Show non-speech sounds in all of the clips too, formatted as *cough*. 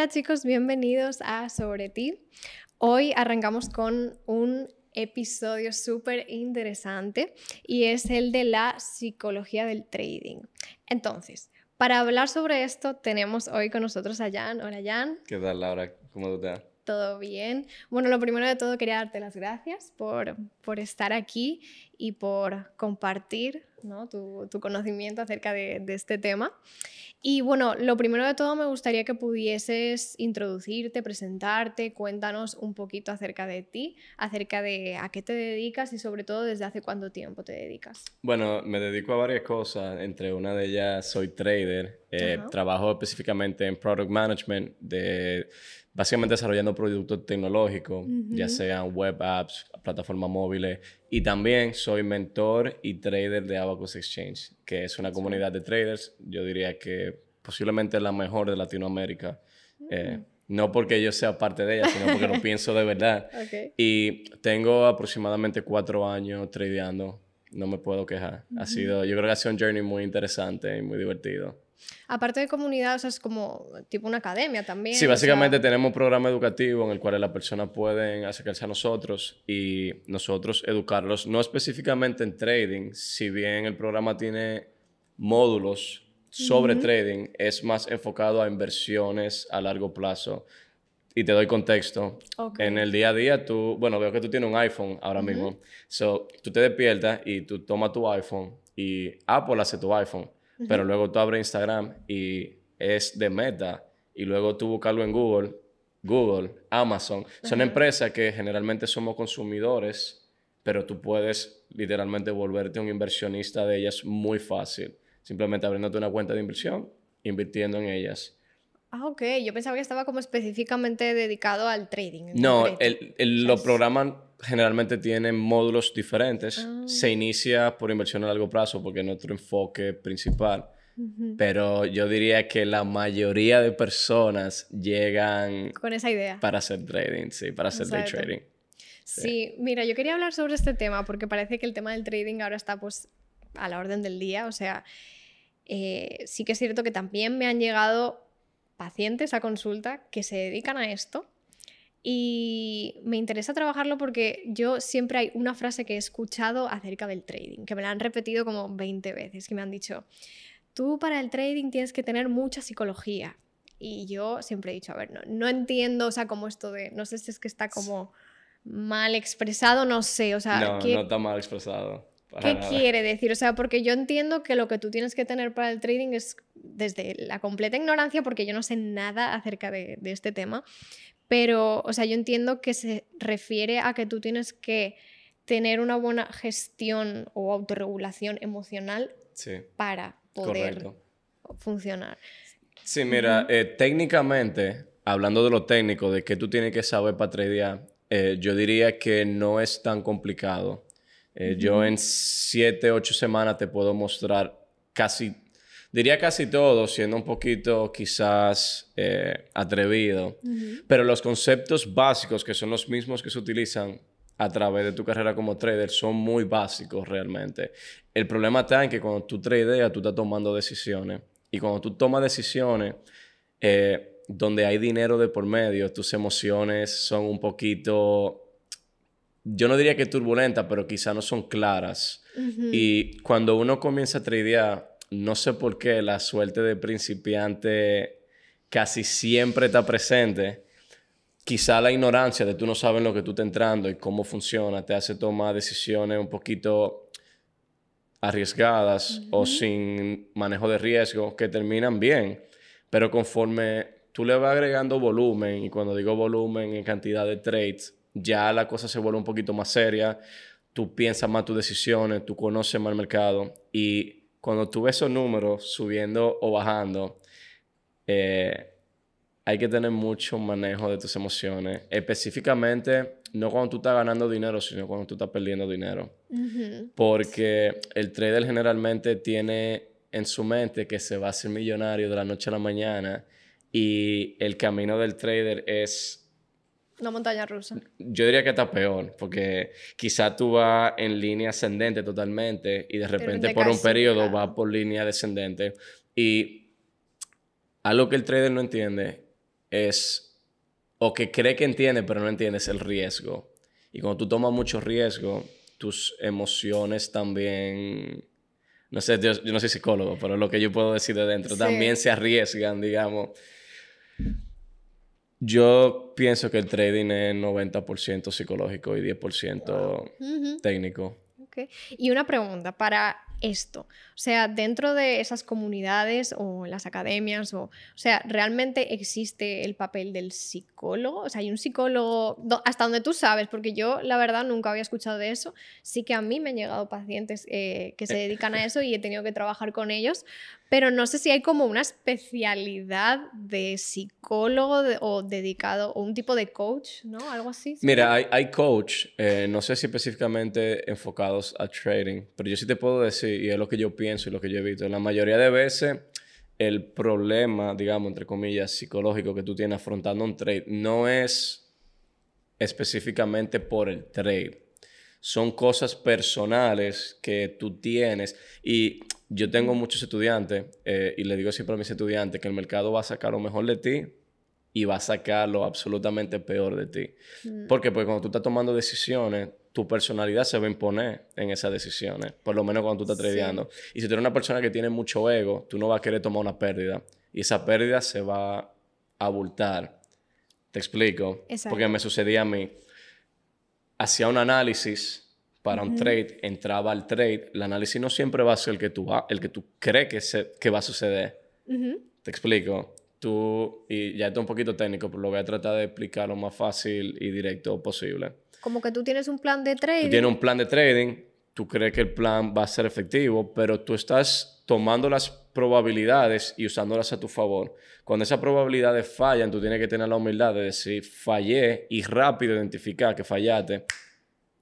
Hola chicos, bienvenidos a Sobre ti. Hoy arrancamos con un episodio súper interesante y es el de la psicología del trading. Entonces, para hablar sobre esto tenemos hoy con nosotros a Jan. Hola Jan. ¿Qué tal Laura? ¿Cómo estás? Todo bien. Bueno, lo primero de todo quería darte las gracias por, por estar aquí y por compartir ¿no? tu, tu, conocimiento acerca de, de este tema. Y bueno, lo primero de todo me gustaría que pudieses introducirte, presentarte, cuéntanos un poquito acerca de ti, acerca de a qué te dedicas y sobre todo desde hace cuánto tiempo te dedicas. Bueno, me dedico a varias cosas, entre una de ellas soy trader, eh, trabajo específicamente en product management, de, básicamente desarrollando productos tecnológicos, ya sean web apps, plataformas móviles, y también soy mentor y trader de Abacus Exchange, que es una comunidad de traders, yo diría que posiblemente la mejor de Latinoamérica. Eh, mm. no porque yo sea parte de ella, sino porque lo *laughs* pienso de verdad. Y tengo aproximadamente cuatro años tradeando, no me puedo quejar. Ha sido, yo creo que ha sido un journey muy interesante y muy divertido. Aparte de comunidad, o sea, es como tipo una academia también. Sí, básicamente tenemos un programa educativo en el cual las personas pueden acercarse a nosotros y nosotros educarlos, no específicamente en trading, si bien el programa tiene módulos sobre trading, es más enfocado a inversiones a largo plazo. Y te doy contexto. En el día a día, tú, bueno, veo que tú tienes un iPhone ahora mismo. So, tú te despiertas y tú tomas tu iPhone y Apple hace tu iPhone pero luego tú abres Instagram y es de Meta y luego tú buscarlo en Google, Google, Amazon. Son empresas que generalmente somos consumidores, pero tú puedes literalmente volverte un inversionista de ellas muy fácil, simplemente abriéndote una cuenta de inversión, invirtiendo en ellas. Ah, ok. Yo pensaba que estaba como específicamente dedicado al trading. No, el, los programas generalmente tienen módulos diferentes. Ah. Se inicia por inversión a largo plazo porque es nuestro enfoque principal. Pero yo diría que la mayoría de personas llegan... Con esa idea. Para hacer trading, sí, para hacer day trading. Sí. mira, yo quería hablar sobre este tema porque parece que el tema del trading ahora está pues a la orden del día. O sea, eh, sí que es cierto que también me han llegado pacientes a consulta que se dedican a esto y me interesa trabajarlo porque yo siempre hay una frase que he escuchado acerca del trading, que me la han repetido como 20 veces, que me han dicho, tú para el trading tienes que tener mucha psicología. Y yo siempre he dicho, a ver, no, no entiendo, o sea, como esto de, no sé si es que está como mal expresado, no sé, o sea... No, no está mal expresado. ¿Qué quiere decir? O sea, porque yo entiendo que lo que tú tienes que tener para el trading es desde la completa ignorancia, porque yo no sé nada acerca de, este tema, pero, o sea, yo entiendo que se refiere a que tú tienes que tener una buena gestión o autorregulación emocional para poder funcionar. Sí, mira, eh, técnicamente, hablando de lo técnico, de qué tú tienes que saber para tradear, eh, yo diría que no es tan complicado. Eh, yo en siete, ocho semanas te puedo mostrar casi, diría casi todo, siendo un poquito quizás eh, atrevido, pero los conceptos básicos, que son los mismos que se utilizan a través de tu carrera como trader, son muy básicos realmente. El problema está en que cuando tú tradeas, tú estás tomando decisiones. Y cuando tú tomas decisiones, eh, donde hay dinero de por medio, tus emociones son un poquito yo no diría que turbulenta, pero quizá no son claras. Y cuando uno comienza a tradear, no sé por qué la suerte de principiante casi siempre está presente. Quizá la ignorancia de tú no sabes lo que tú estás entrando y cómo funciona te hace tomar decisiones un poquito arriesgadas o sin manejo de riesgo que terminan bien. Pero conforme tú le vas agregando volumen, y cuando digo volumen en cantidad de trades, ya la cosa se vuelve un poquito más seria, tú piensas más tus decisiones, tú conoces más el mercado y cuando tú ves esos números subiendo o bajando, eh, hay que tener mucho manejo de tus emociones, específicamente no cuando tú estás ganando dinero, sino cuando tú estás perdiendo dinero. Porque el trader generalmente tiene en su mente que se va a hacer millonario de la noche a la mañana y el camino del trader es una montaña rusa. Yo diría que está peor, porque quizá tú vas en línea ascendente totalmente y de repente por un periodo vas por línea descendente. Y algo que el trader no entiende es, o que cree que entiende, pero no entiende, es el riesgo. Y cuando tú tomas mucho riesgo, tus emociones también, no sé, yo, no soy psicólogo, pero lo que yo puedo decir de dentro, también se arriesgan, digamos. Yo pienso que el trading es 90% psicológico y 10% técnico. Y una pregunta para esto. O sea, dentro de esas comunidades o en las academias, o, o sea, ¿realmente existe el papel del psicólogo? O sea, hay un psicólogo, hasta donde tú sabes, porque yo la verdad nunca había escuchado de eso. Sí que a mí me han llegado pacientes eh, que se dedican a eso y he tenido que trabajar con ellos, pero no sé si hay como una especialidad de psicólogo o dedicado o un tipo de coach, ¿no? Algo así. Mira, hay, hay coach, eh, no sé si específicamente enfocados a trading, pero yo sí te puedo decir, y es lo que yo pienso y lo que yo he visto, la mayoría de veces el problema, digamos, entre comillas, psicológico que tú tienes afrontando un trade no es específicamente por el trade. Son cosas personales que tú tienes y yo tengo muchos estudiantes eh, y le digo siempre a mis estudiantes que el mercado va a sacar lo mejor de ti y va a sacar lo absolutamente peor de ti. Mm. Porque cuando tú estás tomando decisiones, tu personalidad se va a imponer en esas decisiones, por lo menos cuando tú estás tradeando. Y si tú eres una persona que tiene mucho ego, tú no vas a querer tomar una pérdida y esa pérdida se va a abultar. Te explico. Porque me sucedía a mí. Hacía un análisis para un trade, entraba al trade, el análisis no siempre va a ser el que tú, va, el que tú crees que, se, que va a suceder. Te explico. Tú, y ya esto es un poquito técnico, pero lo voy a tratar de explicar lo más fácil y directo posible. Como que tú tienes un plan de trading. Tú tienes un plan de trading, tú crees que el plan va a ser efectivo, pero tú estás tomando las probabilidades y usándolas a tu favor. Cuando esas probabilidades fallan, tú tienes que tener la humildad de decir, fallé y rápido identificar que fallaste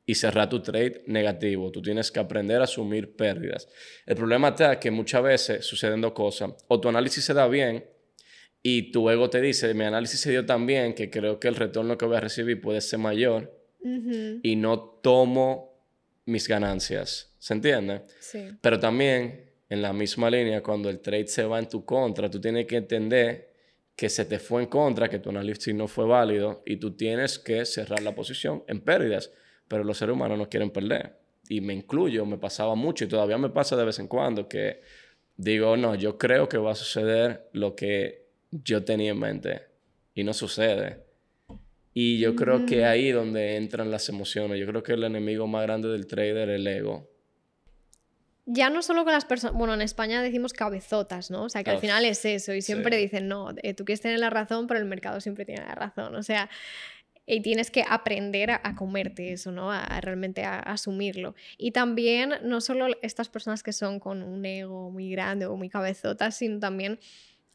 y cerrar tu trade negativo. Tú tienes que aprender a asumir pérdidas. El problema está que muchas veces suceden dos cosas. O tu análisis se da bien y tu ego te dice, mi análisis se dio tan bien que creo que el retorno que voy a recibir puede ser mayor y no tomo mis ganancias. ¿Se entiende? Sí. Pero también en la misma línea, cuando el trade se va en tu contra, tú tienes que entender que se te fue en contra, que tu análisis no fue válido y tú tienes que cerrar la posición en pérdidas pero los seres humanos no quieren perder. Y me incluyo, me pasaba mucho y todavía me pasa de vez en cuando que digo, no, yo creo que va a suceder lo que yo tenía en mente y no sucede. Y yo creo que mm. ahí donde entran las emociones. Yo creo que el enemigo más grande del trader es el ego. Ya no solo con las personas, bueno, en España decimos cabezotas, ¿no? O sea, que al final es eso y siempre dicen, no, eh, tú quieres tener la razón, pero el mercado siempre tiene la razón. O sea, y tienes que aprender a, comerte eso, ¿no? A, realmente a, asumirlo. Y también no solo estas personas que son con un ego muy grande o muy cabezotas, sino también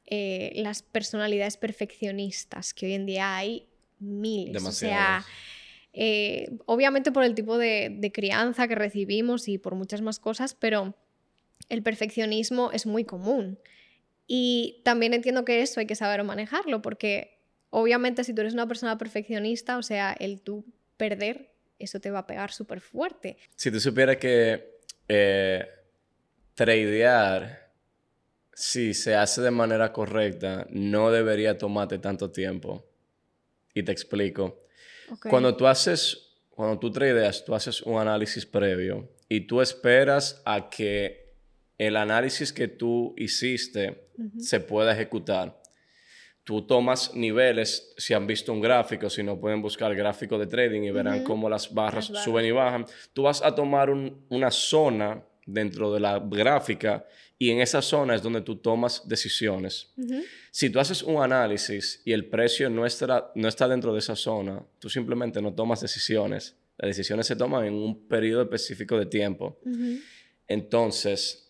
eh, las personalidades perfeccionistas, que hoy en día hay miles. O sea, eh, obviamente por el tipo de, de crianza que recibimos y por muchas más cosas, pero el perfeccionismo es muy común. Y también entiendo que eso hay que saber manejarlo, porque Obviamente, si tú eres una persona perfeccionista, o sea, el tú perder, eso te va a pegar súper fuerte. Si tú supieras que eh, tradear, si se hace de manera correcta, no debería tomarte tanto tiempo. Y te explico. Cuando tú haces, cuando tú tradeas, tú haces un análisis previo y tú esperas a que el análisis que tú hiciste se pueda ejecutar. Tú tomas niveles, si han visto un gráfico, si no pueden buscar el gráfico de trading y verán cómo las barras suben y bajan, tú vas a tomar una zona dentro de la gráfica y en esa zona es donde tú tomas decisiones. Si tú haces un análisis y el precio no está, no está dentro de esa zona, tú simplemente no tomas decisiones. Las decisiones se toman en un periodo específico de tiempo. Entonces,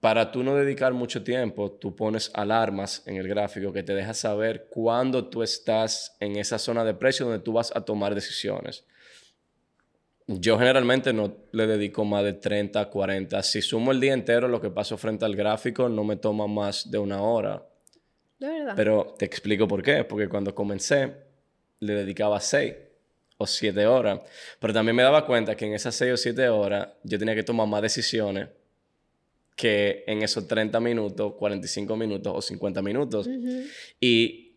para tú no dedicar mucho tiempo, tú pones alarmas en el gráfico que te deja saber cuándo tú estás en esa zona de precio donde tú vas a tomar decisiones. Yo generalmente no le dedico más de 30, 40. Si sumo el día entero, lo que paso frente al gráfico no me toma más de una hora. De verdad. Pero te explico por qué. Porque cuando comencé, le dedicaba 6 o 7 horas. Pero también me daba cuenta que en esas 6 o 7 horas yo tenía que tomar más decisiones que en esos 30 minutos, 45 minutos o 50 minutos. Y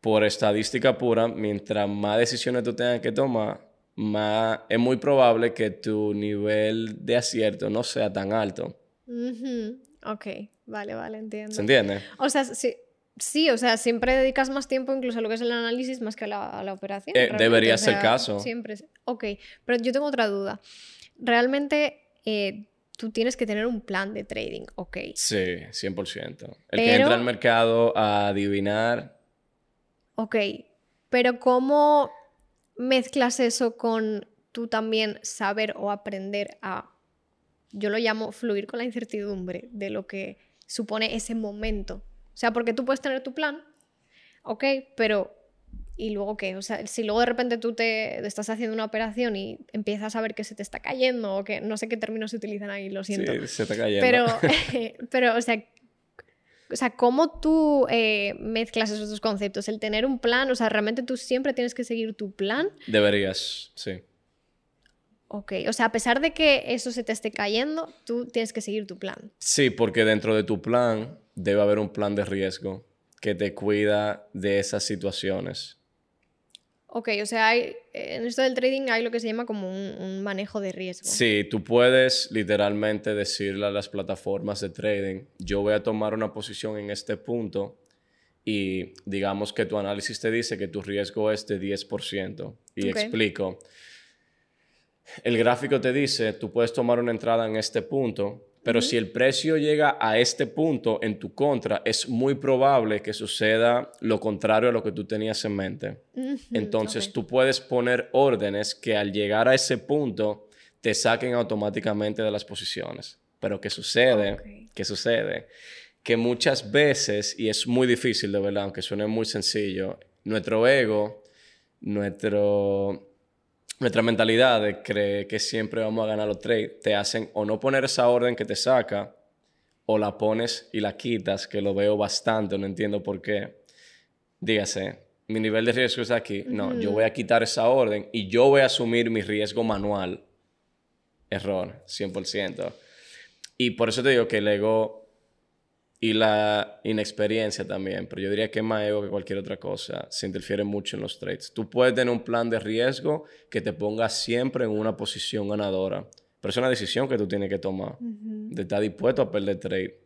por estadística pura, mientras más decisiones tú tengas que tomar, más es muy probable que tu nivel de acierto no sea tan alto. Ok, vale, vale, entiendo. ¿Se entiende? O sea, sí, sí, o sea, siempre dedicas más tiempo incluso a lo que es el análisis más que a la, operación. Eh, debería ser el caso. Siempre. Ok, pero yo tengo otra duda. Realmente eh, tú tienes que tener un plan de trading, ok. Sí, 100%. El que entra al mercado a adivinar. Ok, pero ¿cómo mezclas eso con tú también saber o aprender a, yo lo llamo fluir con la incertidumbre de lo que supone ese momento? O sea, porque tú puedes tener tu plan, ok, pero ¿y luego qué? O sea, si luego de repente tú te estás haciendo una operación y empiezas a ver que se te está cayendo o que no sé qué términos se utilizan ahí, lo siento. Sí, se cayendo. Pero, *laughs* *laughs* pero o sea, o sea, ¿cómo tú eh, mezclas esos dos conceptos? El tener un plan, o sea, realmente tú siempre tienes que seguir tu plan. Deberías, sí. Ok, o sea, a pesar de que eso se te esté cayendo, tú tienes que seguir tu plan. Sí, porque dentro de tu plan debe haber un plan de riesgo que te cuida de esas situaciones. Ok, o sea, hay, en esto del trading hay lo que se llama como un, manejo de riesgo. Sí, tú puedes literalmente decirle a las plataformas de trading, yo voy a tomar una posición en este punto y digamos que tu análisis te dice que tu riesgo es de 10%. Y explico. El gráfico te dice, tú puedes tomar una entrada en este punto pero si el precio llega a este punto en tu contra, es muy probable que suceda lo contrario a lo que tú tenías en mente. Entonces tú puedes poner órdenes que al llegar a ese punto te saquen automáticamente de las posiciones. Pero ¿qué sucede? ¿Qué sucede? Que muchas veces, y es muy difícil de verdad, aunque suene muy sencillo, nuestro ego, nuestro nuestra mentalidad de creer que siempre vamos a ganar los trades te hacen o no poner esa orden que te saca o la pones y la quitas, que lo veo bastante, no entiendo por qué. Dígase, mi nivel de riesgo es aquí. No, yo voy a quitar esa orden y yo voy a asumir mi riesgo manual. Error, 100%. Y por eso te digo que el ego y la inexperiencia también, pero yo diría que más ego que cualquier otra cosa se interfiere mucho en los trades. Tú puedes tener un plan de riesgo que te ponga siempre en una posición ganadora, pero es una decisión que tú tienes que tomar, de estar dispuesto a perder trade.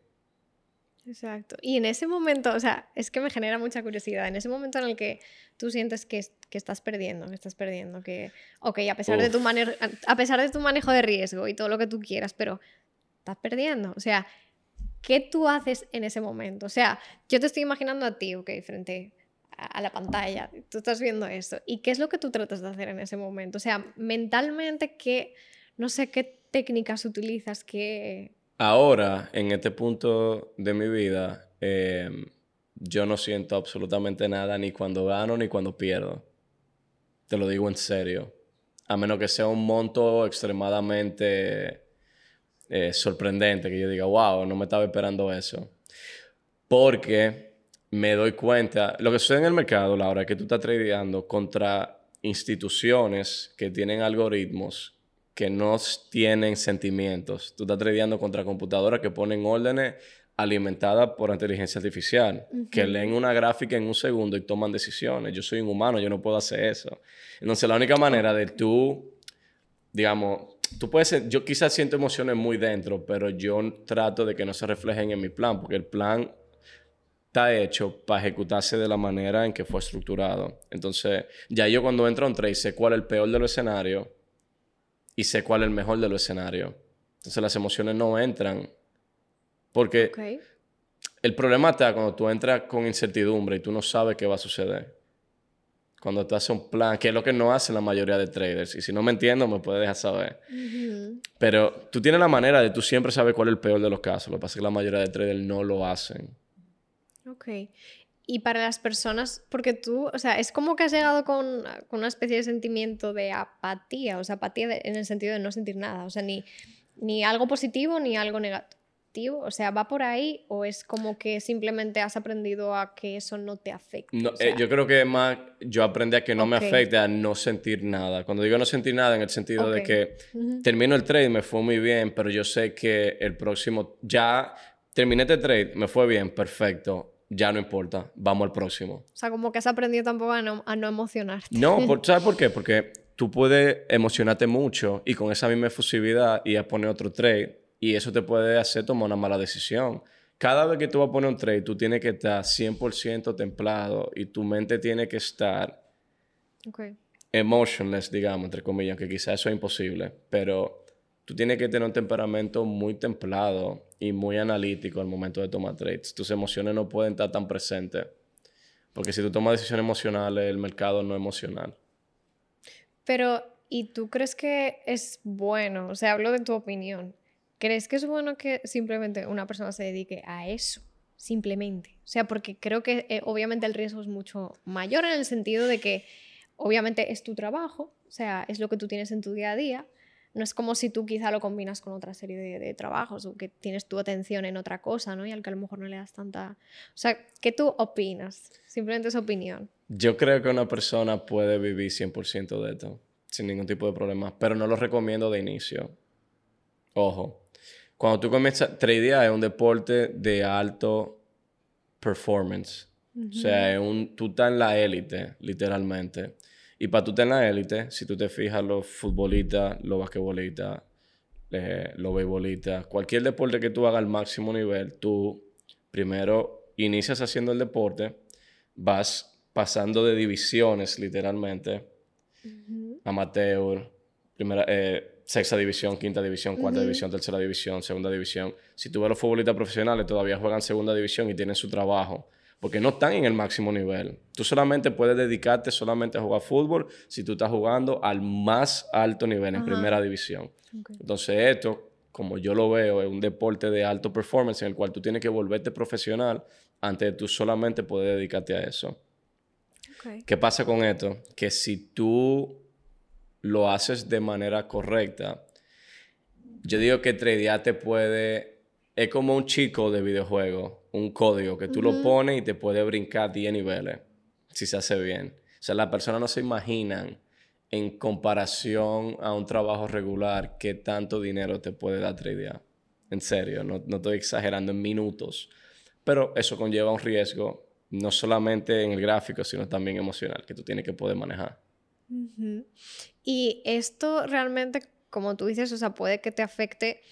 Exacto. Y en ese momento, o sea, es que me genera mucha curiosidad, en ese momento en el que tú sientes que, que estás perdiendo, que estás perdiendo, que, ok, a pesar, de tu a pesar de tu manejo de riesgo y todo lo que tú quieras, pero estás perdiendo, o sea ¿qué tú haces en ese momento? O sea, yo te estoy imaginando a ti, ok, frente a la pantalla, tú estás viendo esto, ¿y qué es lo que tú tratas de hacer en ese momento? O sea, mentalmente, ¿qué, no sé qué técnicas utilizas, qué... Ahora, en este punto de mi vida, em, yo no siento absolutamente nada ni cuando gano ni cuando pierdo. Te lo digo en serio. A menos que sea un monto extremadamente eh, sorprendente que yo diga, wow, no me estaba esperando eso. Porque me doy cuenta, lo que sucede en el mercado, Laura, es que tú estás tradeando contra instituciones que tienen algoritmos que no tienen sentimientos. Tú estás tradeando contra computadoras que ponen órdenes alimentadas por inteligencia artificial, que leen una gráfica en un segundo y toman decisiones. Yo soy un humano, yo no puedo hacer eso. Entonces, la única manera de tú, digamos, tú puedes, yo quizás siento emociones muy dentro, pero yo trato de que no se reflejen en mi plan, porque el plan está hecho para ejecutarse de la manera en que fue estructurado. Entonces, ya yo cuando entro a un trade sé cuál es el peor de los escenarios y sé cuál es el mejor de los escenarios. Entonces, las emociones no entran. Porque el problema está cuando tú entras con incertidumbre y tú no sabes qué va a suceder cuando tú haces un plan, que es lo que no hacen la mayoría de traders. Y si no me entiendo, me puedes dejar saber. Pero tú tienes la manera de tú siempre sabes cuál es el peor de los casos. Lo que pasa es que la mayoría de traders no lo hacen. Ok. Y para las personas, porque tú, o sea, es como que has llegado con, con una especie de sentimiento de apatía, o sea, apatía en el sentido de no sentir nada, o sea, ni, ni algo positivo ni algo negativo o sea, ¿va por ahí o es como que simplemente has aprendido a que eso no te afecte? No, eh, yo creo que más yo aprendí a que no me afecte, a no sentir nada. Cuando digo no sentir nada, en el sentido de que termino el trade, me fue muy bien, pero yo sé que el próximo, ya terminé este trade, me fue bien, perfecto. ya no importa, vamos al próximo. O sea, como que has aprendido tampoco a no, a no emocionarte. No, *laughs* ¿sabes por qué? Porque tú puedes emocionarte mucho y con esa misma efusividad ir a poner otro trade y eso te puede hacer tomar una mala decisión. Cada vez que tú vas a poner un trade, tú tienes que estar 100% templado y tu mente tiene que estar emotionless, digamos, entre comillas, que quizás eso es imposible, pero tú tienes que tener un temperamento muy templado y muy analítico al momento de tomar trades. Tus emociones no pueden estar tan presentes. Porque si tú tomas decisiones emocionales, el mercado no es emocional. Pero, ¿y tú crees que es bueno? O sea, hablo de tu opinión. ¿Crees que es bueno que simplemente una persona se dedique a eso? Simplemente. O sea, porque creo que eh, obviamente el riesgo es mucho mayor en el sentido de que obviamente es tu trabajo, o sea, es lo que tú tienes en tu día a día. No es como si tú quizá lo combinas con otra serie de, de, trabajos o que tienes tu atención en otra cosa, ¿no? Y al que a lo mejor no le das tanta... O sea, ¿qué tú opinas? Simplemente es opinión. Yo creo que una persona puede vivir 100% de esto, sin ningún tipo de problema, pero no lo recomiendo de inicio. Ojo, cuando tú comienzas, tradear es un deporte de alto performance. O sea, es un, tú estás en la élite, literalmente. Y para tú estar en la élite, si tú te fijas, los futbolistas, los basquetbolistas, eh, los beisbolistas, cualquier deporte que tú hagas al máximo nivel, tú primero inicias haciendo el deporte, vas pasando de divisiones, literalmente, amateur, primera, eh, sexta división, quinta división, cuarta división, tercera división, segunda división. Si tú ves los futbolistas profesionales, todavía juegan segunda división y tienen su trabajo. Porque no están en el máximo nivel. Tú solamente puedes dedicarte solamente a jugar fútbol si tú estás jugando al más alto nivel, en primera división. Entonces esto, como yo lo veo, es un deporte de alto performance en el cual tú tienes que volverte profesional antes de tú solamente poder dedicarte a eso. ¿Qué pasa con esto? Que si tú lo haces de manera correcta, yo digo que tradear te puede... Es como un chico de videojuego, un código que tú lo pones y te puede brincar 10 niveles, si se hace bien. O sea, las personas no se imaginan en comparación a un trabajo regular qué tanto dinero te puede dar tradear. En serio, no, no estoy exagerando en minutos. Pero eso conlleva un riesgo, no solamente en el gráfico, sino también emocional, que tú tienes que poder manejar. Y esto realmente, como tú dices, o sea, puede que te afecte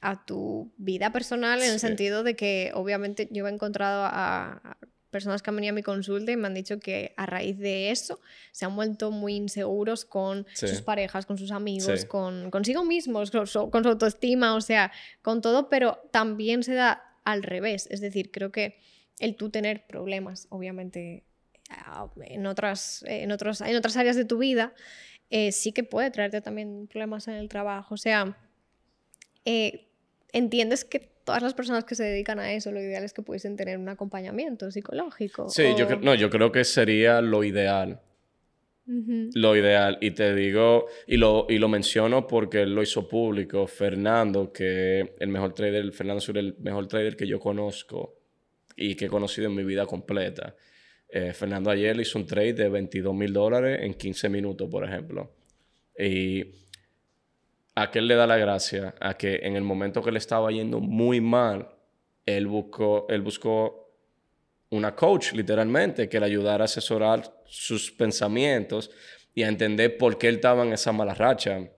a tu vida personal en el sentido de que obviamente yo he encontrado a, personas que han venido a mi consulta y me han dicho que a raíz de eso se han vuelto muy inseguros con sus parejas, con sus amigos, con consigo mismos, con su, con su, autoestima, o sea, con todo, pero también se da al revés. Es decir, creo que el tú tener problemas, obviamente, en otras, en otros, en otras áreas de tu vida, eh, sí que puede traerte también problemas en el trabajo. O sea, eh, entiendes que todas las personas que se dedican a eso, lo ideal es que pudiesen tener un acompañamiento psicológico. Sí, yo, no, yo creo que sería lo ideal. Lo ideal. Y te digo, y lo, y lo menciono porque lo hizo público, Fernando, que el mejor trader, Fernando Sur, el mejor trader que yo conozco y que he conocido en mi vida completa. Eh, Fernando ayer hizo un trade de 22 mil dólares en 15 minutos, por ejemplo. Y a que él le da la gracia a que en el momento que le estaba yendo muy mal, él buscó, él buscó una coach, literalmente, que le ayudara a asesorar sus pensamientos y a entender por qué él estaba en esa mala racha.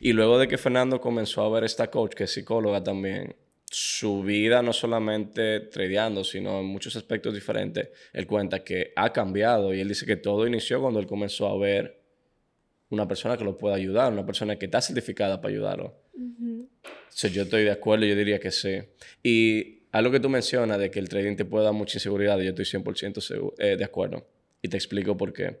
Y luego de que Fernando comenzó a ver esta coach, que es psicóloga también, su vida no solamente tradeando, sino en muchos aspectos diferentes, él cuenta que ha cambiado y él dice que todo inició cuando él comenzó a ver una persona que lo pueda ayudar, una persona que está certificada para ayudarlo. yo estoy de acuerdo, yo diría que sí. Y algo que tú mencionas de que el trading te puede dar mucha inseguridad, yo estoy 100% eh, de acuerdo. Y te explico por qué.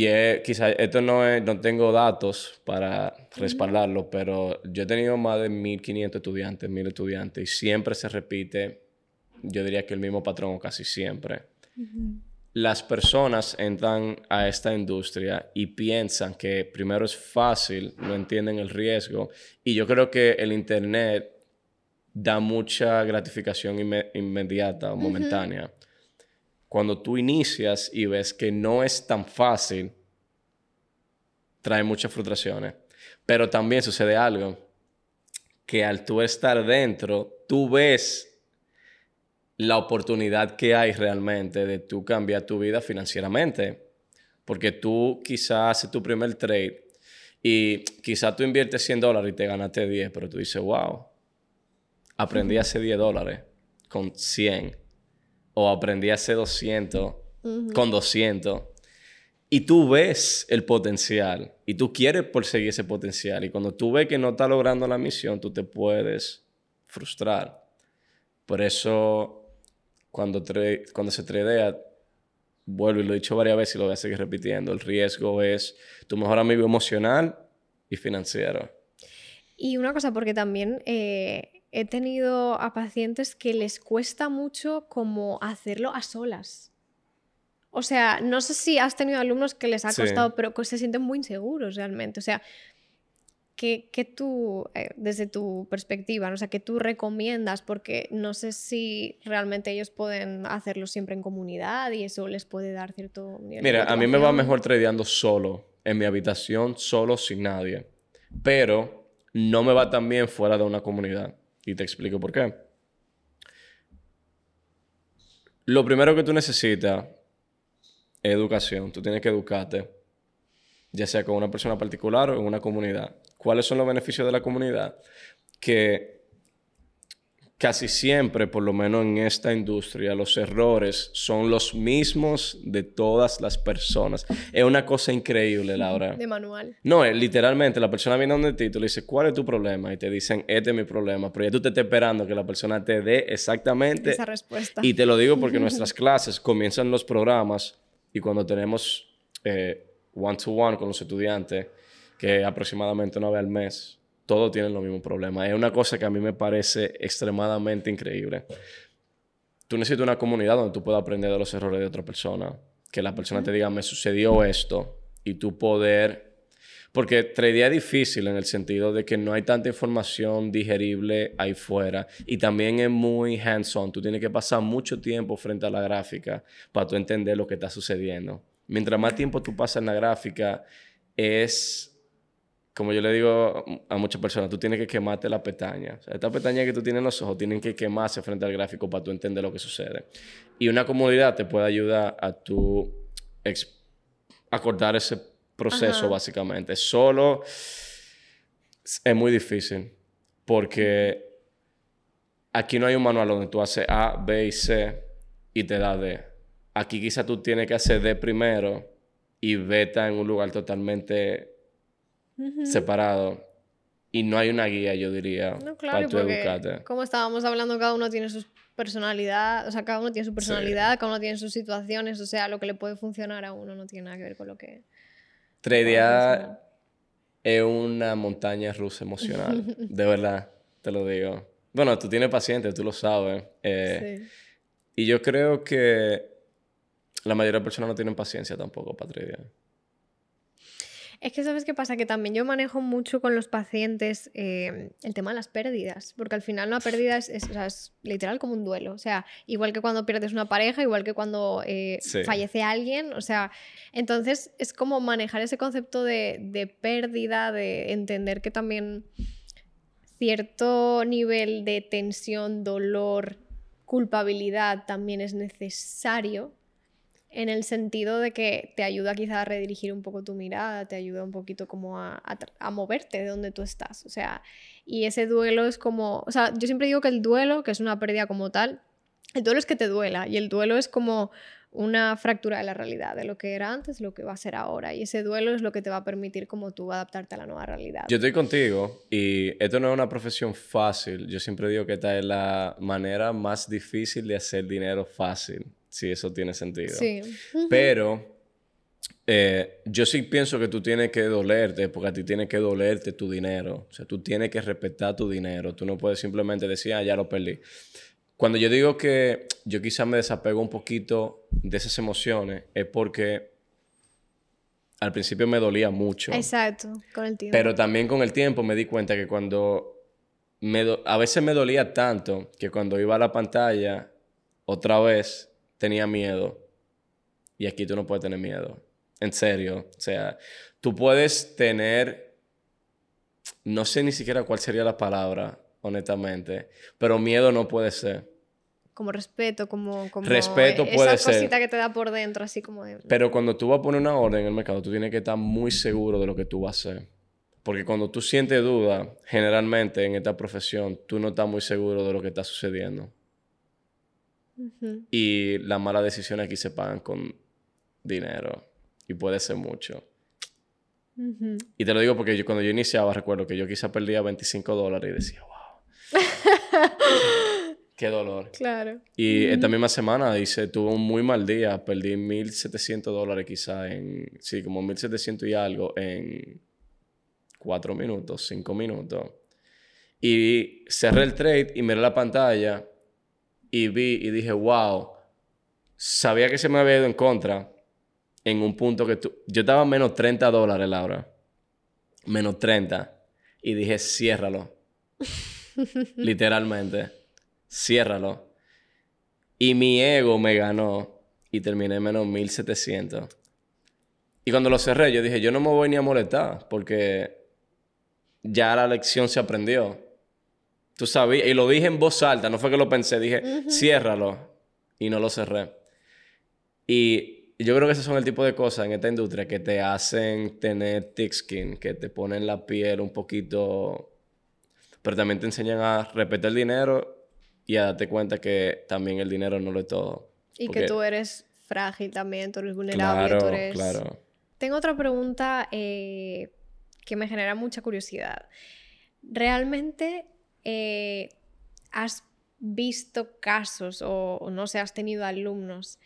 Y quizás esto no, es, no tengo datos para respaldarlo, pero yo he tenido más de 1.500 estudiantes, 1.000 estudiantes, y siempre se repite, yo diría que el mismo patrón casi siempre. Las personas entran a esta industria y piensan que primero es fácil, no entienden el riesgo, y yo creo que el Internet da mucha gratificación inmediata o momentánea cuando tú inicias y ves que no es tan fácil, trae muchas frustraciones. Pero también sucede algo, que al tú estar dentro, tú ves la oportunidad que hay realmente de tú cambiar tu vida financieramente. Porque tú quizás haces tu primer trade y quizás tú inviertes 100 dólares y te ganaste 10, pero tú dices, wow, aprendí hace 10 dólares con 100 o aprendí hace 200 con 200 y tú ves el potencial y tú quieres perseguir ese potencial y cuando tú ves que no está logrando la misión, tú te puedes frustrar. Por eso, cuando, cuando se tradea, vuelvo y lo he dicho varias veces y lo voy a seguir repitiendo, el riesgo es tu mejor amigo emocional y financiero. Y una cosa, porque también eh, he tenido a pacientes que les cuesta mucho como hacerlo a solas. O sea, no sé si has tenido alumnos que les ha costado, pero que se sienten muy inseguros realmente. O sea, ¿qué, tú, eh, desde tu perspectiva, ¿no? o sea, qué tú recomiendas? Porque no sé si realmente ellos pueden hacerlo siempre en comunidad y eso les puede dar cierto nivel Mira, a mí me va mejor tradeando solo, en mi habitación, solo, sin nadie. Pero no me va tan bien fuera de una comunidad. Y te explico por qué. Lo primero que tú necesitas educación. Tú tienes que educarte, ya sea con una persona particular o en una comunidad. ¿Cuáles son los beneficios de la comunidad? Que casi siempre, por lo menos en esta industria, los errores son los mismos de todas las personas. Es una cosa increíble, Laura. De manual. No, es literalmente la persona viene donde ti y le dice, ¿cuál es tu problema? Y te dicen, este es mi problema. Pero ya tú te estás esperando que la persona te dé exactamente esa respuesta. Y te lo digo porque *laughs* nuestras clases comienzan los programas y cuando tenemos one-to-one eh, con los estudiantes, que aproximadamente una vez al mes, todos tienen los mismos problemas. Es una cosa que a mí me parece extremadamente increíble. Tú necesitas una comunidad donde tú puedas aprender de los errores de otra persona. Que la persona te diga, me sucedió esto. Y tú poder porque tradear es difícil en el sentido de que no hay tanta información digerible ahí fuera y también es muy hands-on. Tú tienes que pasar mucho tiempo frente a la gráfica para tú entender lo que está sucediendo. Mientras más tiempo tú pasas en la gráfica, es como yo le digo a muchas personas, tú tienes que quemarte la pestaña. O sea, esta pestaña que tú tienes en los ojos tienen que quemarse frente al gráfico para tú entender lo que sucede. Y una comodidad te puede ayudar a tú acordar ese proceso, básicamente. Solo es muy difícil porque aquí no hay un manual donde tú haces A, B y C y te da D. Aquí quizá tú tienes que hacer D primero y B está en un lugar totalmente separado. Y no hay una guía, yo diría, para tu educarte. Como estábamos hablando, cada uno tiene su personalidad, o sea, cada uno tiene su personalidad, cada uno tiene sus situaciones, o sea, lo que le puede funcionar a uno no tiene nada que ver con lo que... Tradear es una montaña rusa emocional, *laughs* de verdad, te lo digo. Bueno, tú tienes pacientes, tú lo sabes. Eh, sí. Y yo creo que la mayoría de personas no tienen paciencia tampoco para tradear. Es que sabes qué pasa, que también yo manejo mucho con los pacientes eh, el tema de las pérdidas, porque al final una pérdida es, literal como un duelo, o sea, igual que cuando pierdes una pareja, igual que cuando eh, fallece alguien, o sea, entonces es como manejar ese concepto de, de pérdida, de entender que también cierto nivel de tensión, dolor, culpabilidad también es necesario en el sentido de que te ayuda quizá a redirigir un poco tu mirada, te ayuda un poquito como a, a, moverte de donde tú estás. O sea, y ese duelo es como, o sea, yo siempre digo que el duelo, que es una pérdida como tal, el duelo es que te duela y el duelo es como una fractura de la realidad, de lo que era antes, lo que va a ser ahora. Y ese duelo es lo que te va a permitir como tú adaptarte a la nueva realidad. Yo estoy contigo y esto no es una profesión fácil. Yo siempre digo que esta es la manera más difícil de hacer dinero fácil si eso tiene sentido. Sí. Pero eh, yo sí pienso que tú tienes que dolerte, porque a ti tiene que dolerte tu dinero. O sea, tú tienes que respetar tu dinero. Tú no puedes simplemente decir, ah, ya lo perdí. Cuando yo digo que yo quizás me desapego un poquito de esas emociones, es porque al principio me dolía mucho. Exacto, con el tiempo. Pero también con el tiempo me di cuenta que cuando me a veces me dolía tanto que cuando iba a la pantalla otra vez tenía miedo. Y aquí tú no puedes tener miedo. En serio. O sea, tú puedes tener, no sé ni siquiera cuál sería la palabra, honestamente, pero miedo no puede ser. como respeto, como, como Respeto esa puede ser. cosita que te da por dentro, así como de... Pero cuando tú vas a poner una orden en el mercado, tú tienes que estar muy seguro de lo que tú vas a hacer. Porque cuando tú sientes duda, generalmente en esta profesión, tú no estás muy seguro de lo que está sucediendo. Y las malas decisiones aquí se pagan con dinero. Y puede ser mucho. Y te lo digo porque yo, cuando yo iniciaba, recuerdo que yo quizá perdía 25 dólares y decía, wow. *laughs* Qué dolor. Claro. Y esta misma semana tuve un muy mal día. Perdí 1.700 dólares quizá en... Sí, como 1.700 y algo en 4 minutos, 5 minutos. Y cerré el trade y miré la pantalla y vi y dije, wow. Sabía que se me había ido en contra en un punto que tú... Yo estaba menos 30 dólares, Laura. Menos 30. Y dije, ciérralo. *laughs* Literalmente. Ciérralo. Y mi ego me ganó y terminé en menos 1700. Y cuando lo cerré, yo dije, yo no me voy ni a molestar porque ya la lección se aprendió. Tú sabías, y lo dije en voz alta, no fue que lo pensé, dije, ciérralo. Y no lo cerré. Y yo creo que esos son el tipo de cosas en esta industria que te hacen tener thick skin, que te ponen la piel un poquito, pero también te enseñan a respetar el dinero y a darte cuenta que también el dinero no lo es todo. Y Porque- que tú eres frágil también, tú eres vulnerable, Claro, tú eres... claro. Tengo otra pregunta eh, que me genera mucha curiosidad. ¿Realmente eh, has visto casos o, no sé, has tenido alumnos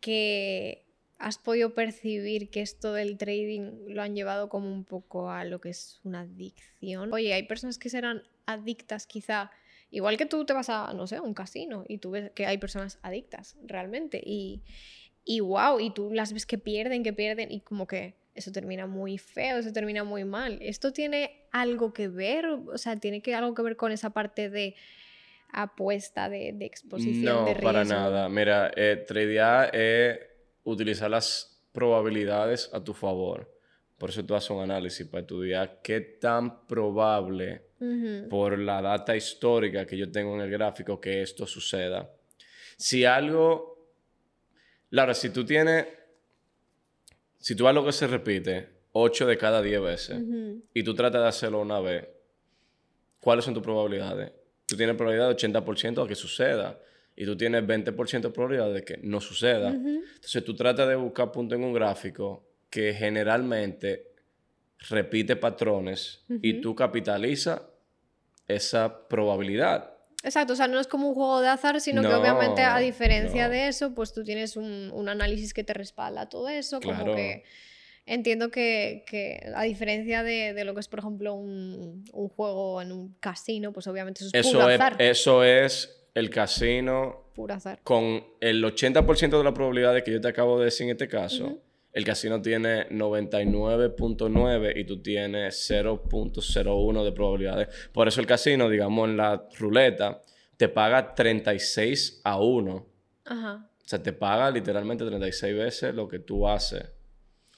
que has podido percibir que esto del trading lo han llevado como un poco a lo que es una adicción? Oye, hay personas que serán adictas quizá, igual que tú te vas a, no sé, un casino y tú ves que hay personas adictas realmente y, y wow, y tú las ves que pierden, que pierden y como que eso termina muy feo, eso termina muy mal. ¿Esto tiene algo que ver? O sea, ¿tiene que algo que ver con esa parte de apuesta, de, de exposición, No, de riesgo? para nada. Mira, eh, tradear es utilizar las probabilidades a tu favor. Por eso tú haces un análisis para estudiar qué tan probable por la data histórica que yo tengo en el gráfico que esto suceda. Si algo, Laura, si tú tienes, si tú algo que se repite 8 de cada 10 veces y tú tratas de hacerlo una vez, ¿cuáles son tus probabilidades? Tú tienes probabilidad de 80% de que suceda y tú tienes 20% de probabilidad de que no suceda. Entonces tú tratas de buscar puntos en un gráfico que generalmente repite patrones y tú capitalizas esa probabilidad. Exacto, o sea, no es como un juego de azar, sino que No, obviamente a diferencia no. de eso, pues tú tienes un, un análisis que te respalda todo eso, como Claro. que entiendo que, que a diferencia de, de lo que es, por ejemplo, un, un juego en un casino, pues obviamente eso es Eso puro es, azar. eso es el casino Puro azar. con el 80% de la probabilidad de que yo te acabo de decir en este caso. El casino tiene 99.9 y tú tienes 0.01 de probabilidades. Por eso el casino, digamos, en la ruleta, te paga 36 a 1. Ajá. O sea, te paga literalmente 36 veces lo que tú haces.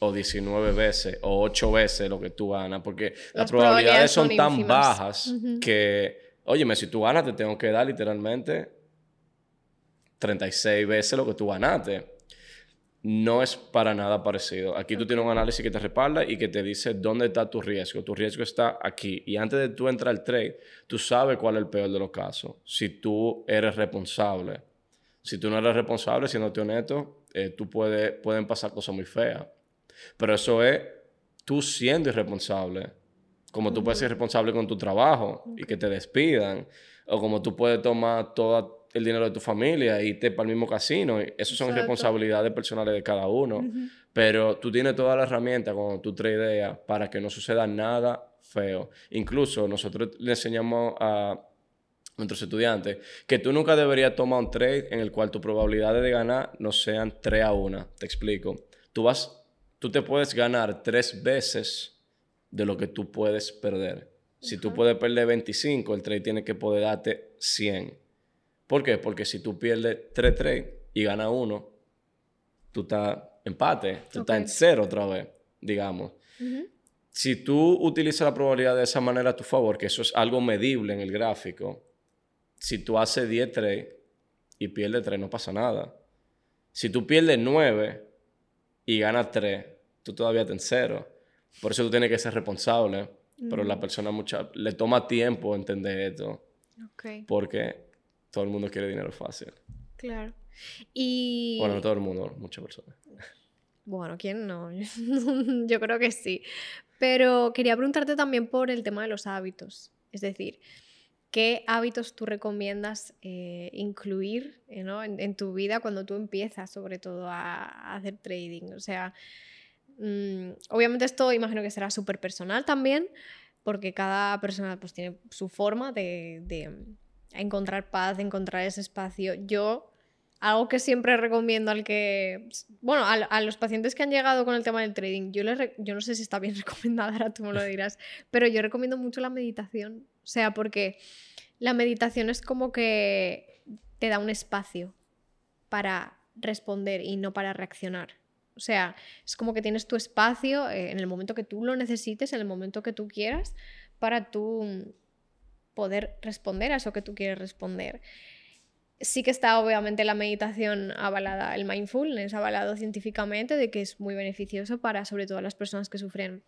O 19 veces, o 8 veces lo que tú ganas. Porque las, Las probabilidades probabilidades son, son tan ínfimas. bajas Ujú. que, óyeme, si tú ganas, te tengo que dar literalmente 36 veces lo que tú ganaste. No es para nada parecido. Aquí tú tienes un análisis que te respalda y que te dice dónde está tu riesgo. Tu riesgo está aquí. Y antes de tú entrar al trade, tú sabes cuál es el peor de los casos. Si tú eres responsable. Si tú no eres responsable, siéndote honesto, eh, tú puedes, pueden pasar cosas muy feas. Pero eso es tú siendo irresponsable. Como tú puedes ser responsable con tu trabajo y que te despidan. O como tú puedes tomar todo el dinero de tu familia irte para el mismo casino. Eso son Exacto. responsabilidades personales de cada uno. Pero tú tienes toda la herramienta cuando tú tradeas para que no suceda nada feo. Incluso nosotros le enseñamos a nuestros estudiantes que tú nunca deberías tomar un trade en el cual tus probabilidades de ganar no sean 3 a 1. Te explico. Tú vas, tú te puedes ganar tres veces de lo que tú puedes perder. Si tú puedes perder 25, el trade tiene que poder darte 100. ¿Por qué? Porque si tú pierdes 3 trades y ganas uno, tú estás empate, tú estás en cero otra vez, digamos. Ujú. Si tú utilizas la probabilidad de esa manera a tu favor, que eso es algo medible en el gráfico, si tú haces 10 trades y pierdes 3, no pasa nada. Si tú pierdes 9 y ganas 3, tú todavía estás en cero. Por eso tú tienes que ser responsable. Pero la persona mucha, le toma tiempo entender esto. Porque todo el mundo quiere dinero fácil. Claro. Y... Bueno, no todo el mundo, muchas personas. Bueno, ¿quién no? *laughs* Yo creo que sí. Pero quería preguntarte también por el tema de los hábitos. Es decir, ¿qué hábitos tú recomiendas eh, incluir eh, en, tu vida cuando tú empiezas, sobre todo, a, hacer trading? O sea, mm, obviamente esto imagino que será súper personal también, porque cada persona pues, tiene su forma de, de encontrar paz, encontrar ese espacio. Yo algo que siempre recomiendo al que, bueno, a, los pacientes que han llegado con el tema del trading, yo, les, yo no sé si está bien *laughs* recomendada, ahora tú me lo dirás, pero yo recomiendo mucho la meditación, o sea, porque la meditación es como que te da un espacio para responder y no para reaccionar. O sea, es como que tienes tu espacio eh, en el momento que tú lo necesites, en el momento que tú quieras, para tú poder responder a eso que tú quieres responder sí que está obviamente la meditación avalada, el mindfulness avalado científicamente de que es muy beneficioso para sobre todo las personas que sufren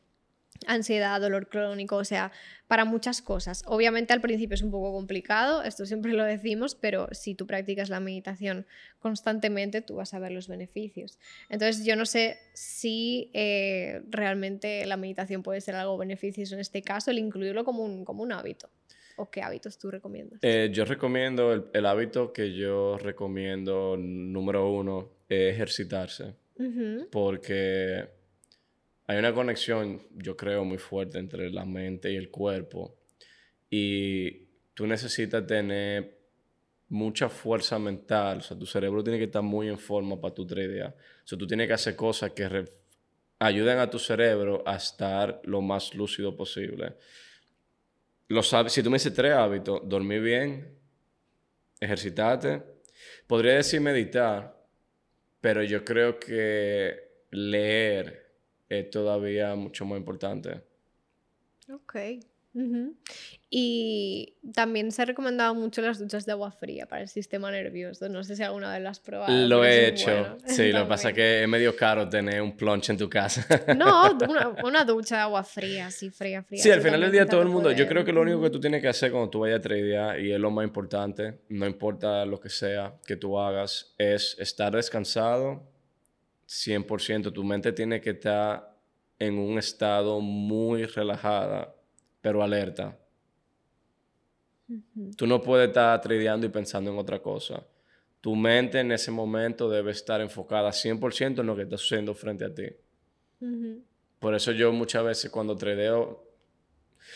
ansiedad, dolor crónico, o sea, para muchas cosas. Obviamente al principio es un poco complicado, esto siempre lo decimos, pero si tú practicas la meditación constantemente, tú vas a ver los beneficios. Entonces yo no sé si eh, realmente la meditación puede ser algo beneficioso en este caso, el incluirlo como un, como un hábito. ¿O qué hábitos tú recomiendas? Eh, yo recomiendo, el, hábito que yo recomiendo, número uno, es ejercitarse. Porque hay una conexión, yo creo, muy fuerte entre la mente y el cuerpo. Y tú necesitas tener mucha fuerza mental. O sea, tu cerebro tiene que estar muy en forma para tu tradear. O sea, tú tienes que hacer cosas que ayuden a tu cerebro a estar lo más lúcido posible si tú me dices tres hábitos, dormir bien, ejercitarte, podría decir meditar, pero yo creo que leer es todavía mucho más importante. Ok. Y también se ha recomendado mucho las duchas de agua fría para el sistema nervioso. No sé si alguna vez las has probado. Lo he hecho. Sí, lo que pasa es que es medio caro tener un plunge en tu casa. No, *laughs* una, ducha de agua fría, sí, fría, fría. Sí, al final del día todo el mundo. Yo creo que lo único que tú tienes que hacer cuando tú vayas a tradear, y es lo más importante, no importa lo que sea que tú hagas, es estar descansado 100%. Tu mente tiene que estar en un estado muy relajada pero alerta. Tú no puedes estar tradeando y pensando en otra cosa. Tu mente en ese momento debe estar enfocada 100% en lo que está sucediendo frente a ti. Por eso yo muchas veces cuando tradeo,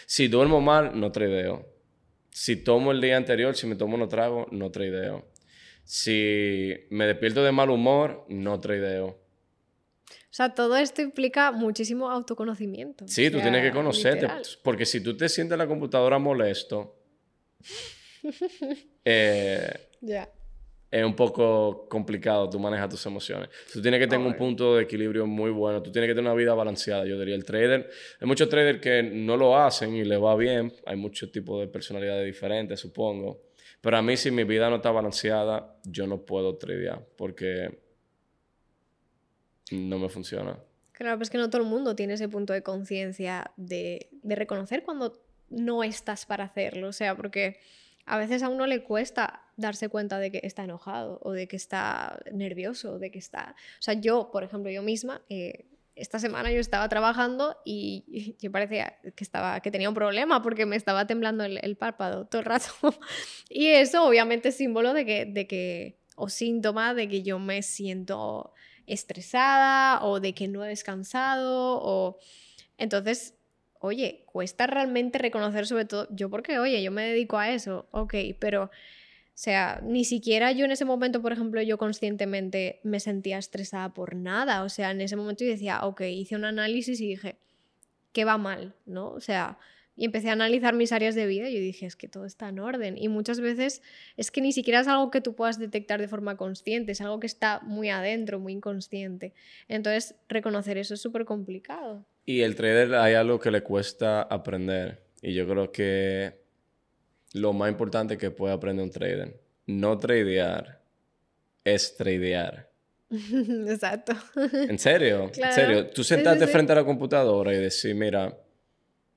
si duermo mal, no tradeo. Si tomo el día anterior, si me tomo unos trago, no tradeo. Si me despierto de mal humor, no tradeo. O sea, todo esto implica muchísimo autoconocimiento. Sí, tú tienes que conocerte. Porque si tú te sientes en la computadora molesto, *laughs* eh, es un poco complicado tú manejas tus emociones. Tú tienes que tener un punto de equilibrio muy bueno. Tú tienes que tener una vida balanceada, yo diría. El trader, hay muchos traders que no lo hacen y le va bien. Hay muchos tipos de personalidades diferentes, supongo. Pero a mí, si mi vida no está balanceada, yo no puedo tradear. Porque no me funciona. Claro, pues que no todo el mundo tiene ese punto de conciencia de, reconocer cuando no estás para hacerlo. O sea, porque a veces a uno le cuesta darse cuenta de que está enojado o de que está nervioso, de que está... O sea, yo, por ejemplo, yo misma, eh, esta semana yo estaba trabajando y, *laughs* yo parecía que, estaba, que tenía un problema porque me estaba temblando el, párpado todo el rato. *laughs* y eso obviamente es símbolo de que, de que, o síntoma de que yo me siento estresada o de que no he descansado o... Entonces, oye, cuesta realmente reconocer sobre todo, yo porque, oye, yo me dedico a eso, ok, pero, o sea, ni siquiera yo en ese momento, por ejemplo, yo conscientemente me sentía estresada por nada, o sea, en ese momento yo decía, ok, hice un análisis y dije, ¿qué va mal? ¿No? O sea, y empecé a analizar mis áreas de vida y yo dije, es que todo está en orden. Y muchas veces es que ni siquiera es algo que tú puedas detectar de forma consciente, es algo que está muy adentro, muy inconsciente. Entonces, reconocer eso es súper complicado. Y el trader hay algo que le cuesta aprender. Y yo creo que lo más importante que puede aprender un trader, no tradear es tradear. *laughs* Exacto. ¿En serio? ¿En serio? Tú sentarte frente a la computadora y decir, mira,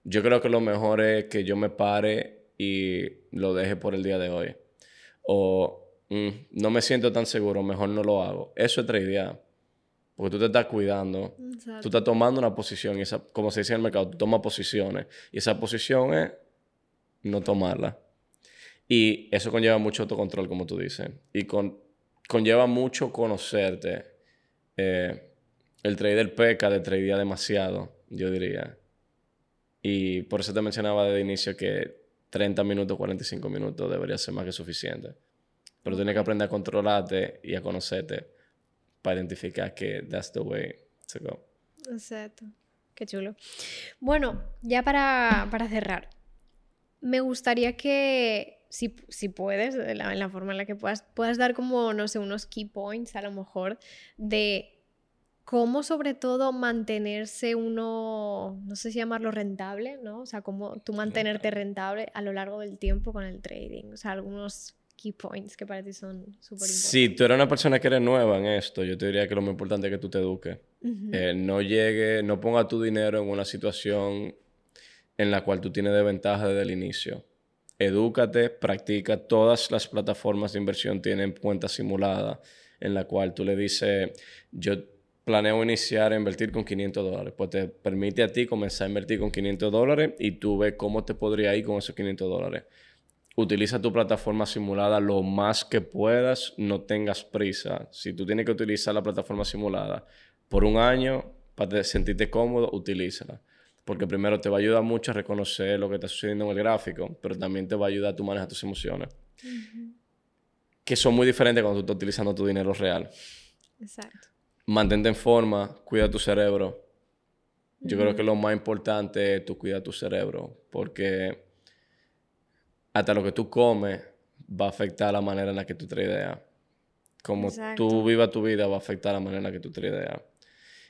yo creo que lo mejor es que yo me pare y lo deje por el día de hoy. O mm, no me siento tan seguro, mejor no lo hago. Eso es tradear. Porque tú te estás cuidando. Tú estás tomando una posición. Y esa, como se dice en el mercado, tú tomas posiciones. Y esa posición es no tomarla. Y eso conlleva mucho autocontrol, como tú dices. Y con, conlleva mucho conocerte. Eh, el trader peca de tradear demasiado, yo diría. Y por eso te mencionaba desde el inicio que 30 minutos, 45 minutos debería ser más que suficiente. Pero tienes que aprender a controlarte y a conocerte para identificar que that's the way to go. Exacto. Qué chulo. Bueno, ya para, para cerrar, me gustaría que, si, si puedes, en la, la, forma en la que puedas, puedas dar como, no sé, unos key points a lo mejor de cómo sobre todo mantenerse uno, no sé si llamarlo rentable, ¿no? O sea, cómo tú mantenerte rentable a lo largo del tiempo con el trading. O sea, algunos key points que para ti son súper importantes. Si tú eres una persona que eres nueva en esto, yo te diría que lo más importante es que tú te eduques. Eh, no llegue, no ponga tu dinero en una situación en la cual tú tienes desventaja desde el inicio. Edúcate, practica. Todas las plataformas de inversión tienen cuenta simulada en la cual tú le dices, yo planeo iniciar a invertir con 500 dólares. Pues te permite a ti comenzar a invertir con 500 dólares y tú ves cómo te podría ir con esos 500 dólares. Utiliza tu plataforma simulada lo más que puedas, no tengas prisa. Si tú tienes que utilizar la plataforma simulada por un año para sentirte cómodo, utilízala. Porque primero te va a ayudar mucho a reconocer lo que está sucediendo en el gráfico, pero también te va a ayudar a tu manejar tus emociones. Que son muy diferentes cuando tú estás utilizando tu dinero real. Exacto. Mantente en forma, cuida tu cerebro. Yo creo que lo más importante es tú cuidar tu cerebro, porque hasta lo que tú comes va a afectar la manera en la que tú tradeas. Como tú vivas tu vida va a afectar la manera en la que tú tradeas.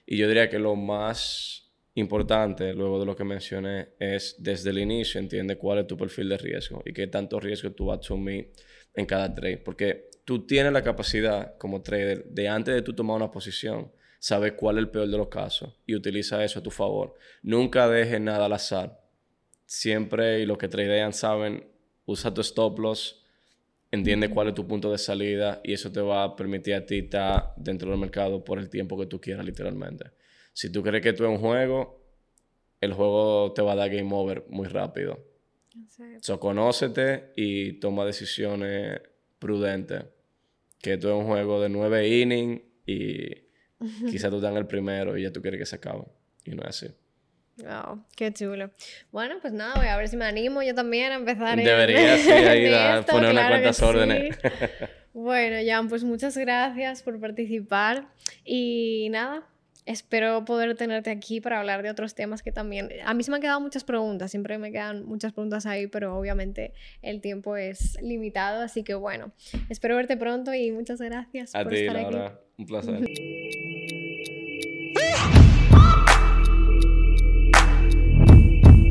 Y yo diría que lo más importante, luego de lo que mencioné, es desde el inicio entiende cuál es tu perfil de riesgo y qué tanto riesgo tú vas a asumir en cada trade. Porque tú tienes la capacidad como trader de antes de tú tomar una posición, saber cuál es el peor de los casos y utiliza eso a tu favor. Nunca dejes nada al azar. Siempre, y los que tradean saben, usa tu stop loss, entiende cuál es tu punto de salida y eso te va a permitir a ti estar dentro del mercado por el tiempo que tú quieras, literalmente. Si tú crees que tú es un juego, el juego te va a dar game over muy rápido. So, conócete y toma decisiones prudentes. Que tú es un juego de nueve innings y quizá tú estás en el primero y ya tú quieres que se acabe. Y no es así. Wow, qué chulo. Bueno, pues nada, voy a ver si me animo yo también a empezar. Debería, *laughs* sí, ahí a poner unas cuantas órdenes. *laughs* bueno, Jan, pues muchas gracias por participar. Y nada, espero poder tenerte aquí para hablar de otros temas que también... A mí se me han quedado muchas preguntas, siempre me quedan muchas preguntas ahí, pero obviamente el tiempo es limitado, así que bueno, espero verte pronto y muchas gracias por estar aquí. Un placer. *laughs*